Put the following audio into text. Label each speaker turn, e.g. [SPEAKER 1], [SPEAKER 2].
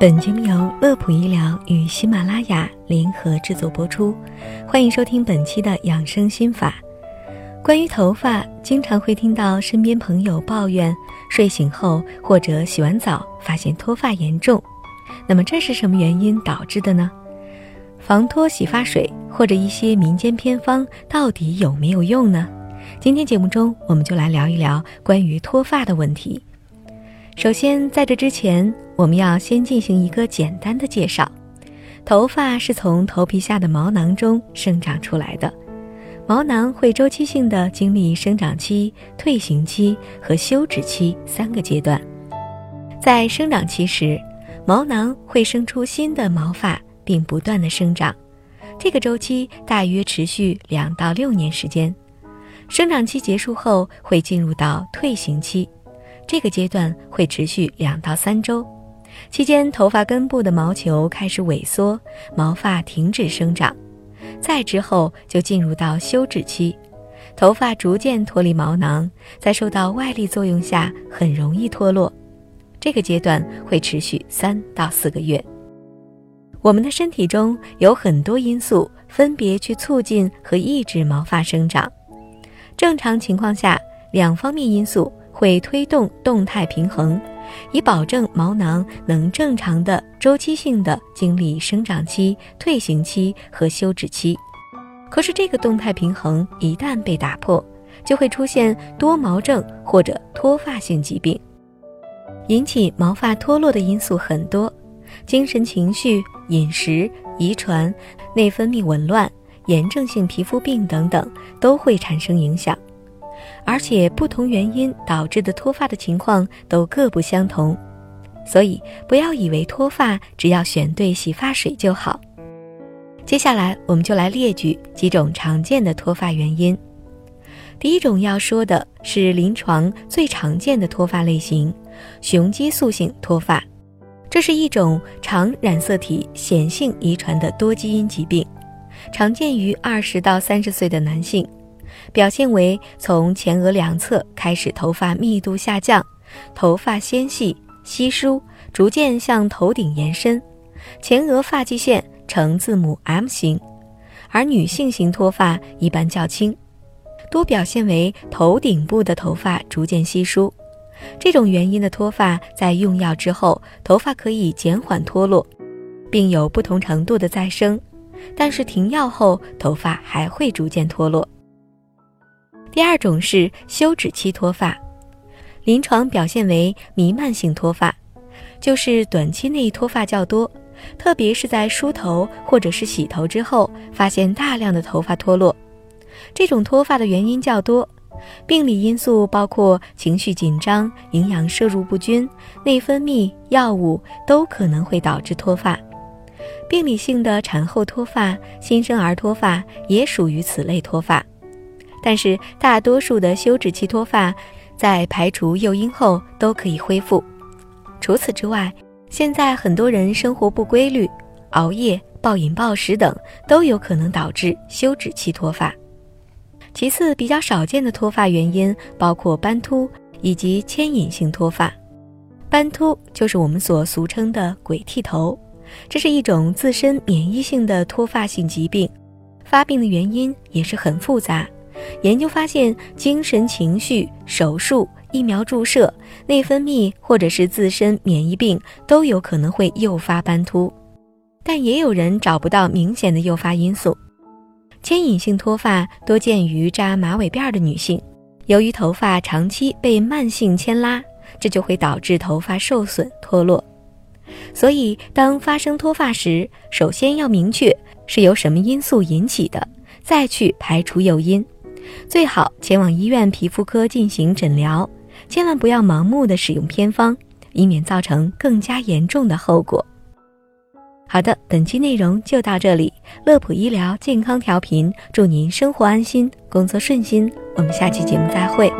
[SPEAKER 1] 本节目由乐普医疗与喜马拉雅联合制作播出，欢迎收听本期的养生心法。关于头发，经常会听到身边朋友抱怨，睡醒后或者洗完澡发现脱发严重。那么这是什么原因导致的呢？防脱洗发水或者一些民间偏方到底有没有用呢？今天节目中我们就来聊一聊关于脱发的问题。首先，在这之前，我们要先进行一个简单的介绍。头发是从头皮下的毛囊中生长出来的，毛囊会周期性的经历生长期、退行期和休止期三个阶段。在生长期时，毛囊会生出新的毛发，并不断的生长，这个周期大约持续两到六年时间。生长期结束后，会进入到退行期。这个阶段会持续两到三周，期间头发根部的毛球开始萎缩，毛发停止生长。再之后就进入到休止期，头发逐渐脱离毛囊，在受到外力作用下很容易脱落。这个阶段会持续三到四个月。我们的身体中有很多因素分别去促进和抑制毛发生长。正常情况下，两方面因素。会推动动态平衡，以保证毛囊能正常的周期性的经历生长期、退行期和休止期。可是这个动态平衡一旦被打破，就会出现多毛症或者脱发性疾病。引起毛发脱落的因素很多，精神情绪、饮食、遗传、内分泌紊乱、炎症性皮肤病等等都会产生影响。而且不同原因导致的脱发的情况都各不相同，所以不要以为脱发只要选对洗发水就好。接下来我们就来列举几种常见的脱发原因。第一种要说的是临床最常见的脱发类型——雄激素性脱发，这是一种常染色体显性遗传的多基因疾病，常见于二十到三十岁的男性。表现为从前额两侧开始头发密度下降，头发纤细稀疏，逐渐向头顶延伸，前额发际线呈字母 M 型，而女性型脱发一般较轻，多表现为头顶部的头发逐渐稀疏。这种原因的脱发在用药之后，头发可以减缓脱落，并有不同程度的再生，但是停药后头发还会逐渐脱落。第二种是休止期脱发，临床表现为弥漫性脱发，就是短期内脱发较多，特别是在梳头或者是洗头之后，发现大量的头发脱落。这种脱发的原因较多，病理因素包括情绪紧张、营养摄入不均、内分泌、药物都可能会导致脱发。病理性的产后脱发、新生儿脱发也属于此类脱发。但是大多数的休止期脱发，在排除诱因后都可以恢复。除此之外，现在很多人生活不规律，熬夜、暴饮暴食等都有可能导致休止期脱发。其次，比较少见的脱发原因包括斑秃以及牵引性脱发。斑秃就是我们所俗称的“鬼剃头”，这是一种自身免疫性的脱发性疾病，发病的原因也是很复杂。研究发现，精神情绪、手术、疫苗注射、内分泌或者是自身免疫病都有可能会诱发斑秃，但也有人找不到明显的诱发因素。牵引性脱发多见于扎马尾辫的女性，由于头发长期被慢性牵拉，这就会导致头发受损脱落。所以，当发生脱发时，首先要明确是由什么因素引起的，再去排除诱因。最好前往医院皮肤科进行诊疗，千万不要盲目的使用偏方，以免造成更加严重的后果。好的，本期内容就到这里，乐普医疗健康调频，祝您生活安心，工作顺心，我们下期节目再会。